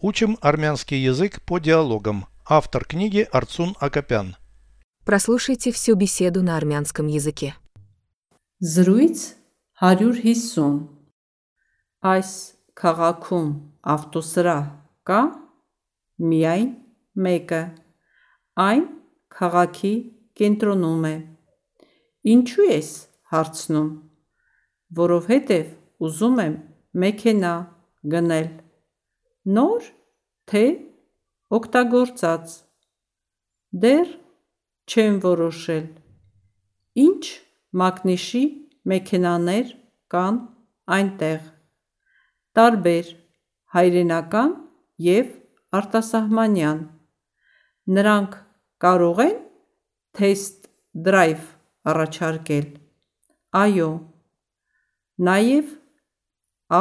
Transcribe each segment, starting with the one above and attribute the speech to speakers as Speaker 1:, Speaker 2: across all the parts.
Speaker 1: Учим армянский язык по диалогам. Автор книги Арцун Акопян.
Speaker 2: Прослушайте всю беседу на армянском языке.
Speaker 3: Զրույց 150 Այս քաղաքում ավտոսրահ կա միայն մեկը այն քաղաքի կենտրոնում է Ինչու ես հարցնում Որովհետև ուզում եմ մեքենա գնել Նոր թե օգտագործած Դեռ չեմ որոշել Ինչ մակնիշի մեքենաներ կան այնտեղ Տարբեր հայրենական և արտասահմանյան Նրանք կարող են թեսթ դրայվ առաջարկել Այո Նաև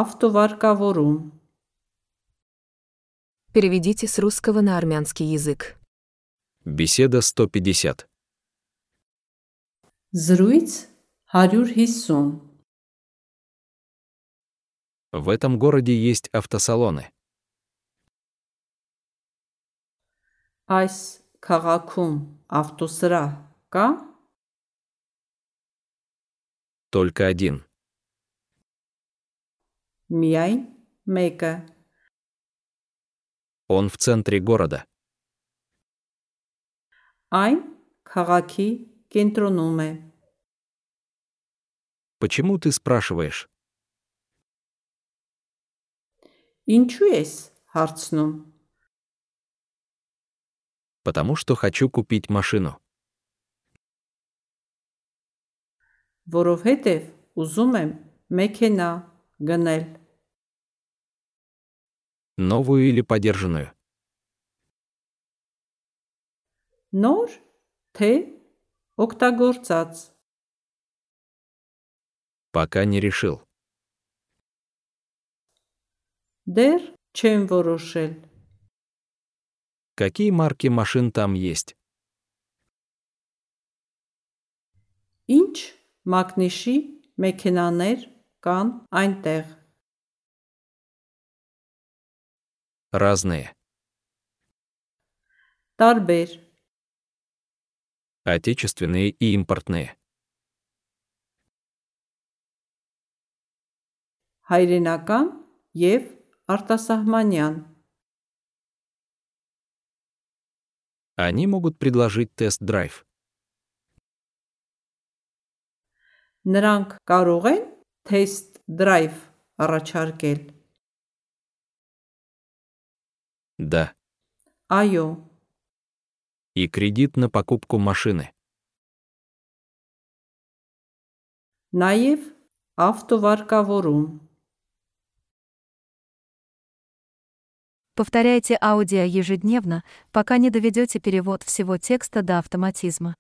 Speaker 3: ավտովարկավորում
Speaker 2: Переведите с русского на армянский язык.
Speaker 4: Беседа 150.
Speaker 3: Зруиц Харюр Хисун.
Speaker 4: В этом городе есть автосалоны.
Speaker 3: Айс Каракум автосра ка?
Speaker 4: Только один.
Speaker 3: Мияй Мейка
Speaker 4: Он в центре города.
Speaker 3: Այն քաղաքի կենտրոնում է
Speaker 4: Почему ты спрашиваешь?
Speaker 3: Ինչու ես հարցնում
Speaker 4: Потому что хочу купить машину.
Speaker 3: Որովհետև ուզում եմ մեքենա գնել
Speaker 4: Новую или подержанную?
Speaker 3: Նոր թե օգտագործած
Speaker 4: Пока не решил.
Speaker 3: Դեռ չեմ որոշել
Speaker 4: Какие марки машин там есть?
Speaker 3: Ինչ մակնիշի մեքենաներ կան այնտեղ
Speaker 4: Разные.
Speaker 3: Տարբեր
Speaker 4: Отечественные и импортные.
Speaker 3: հայրենական և արտասահմանյան
Speaker 4: Они могут предложить тест-драйв.
Speaker 3: Նրանք կարող են թեսթ դրայվ առաջարկել
Speaker 4: Да.
Speaker 3: Այո
Speaker 4: И кредит на покупку машины.
Speaker 3: Նաև ավտովարկավորում
Speaker 5: Повторяйте аудио ежедневно, пока не доведете перевод всего текста до автоматизма.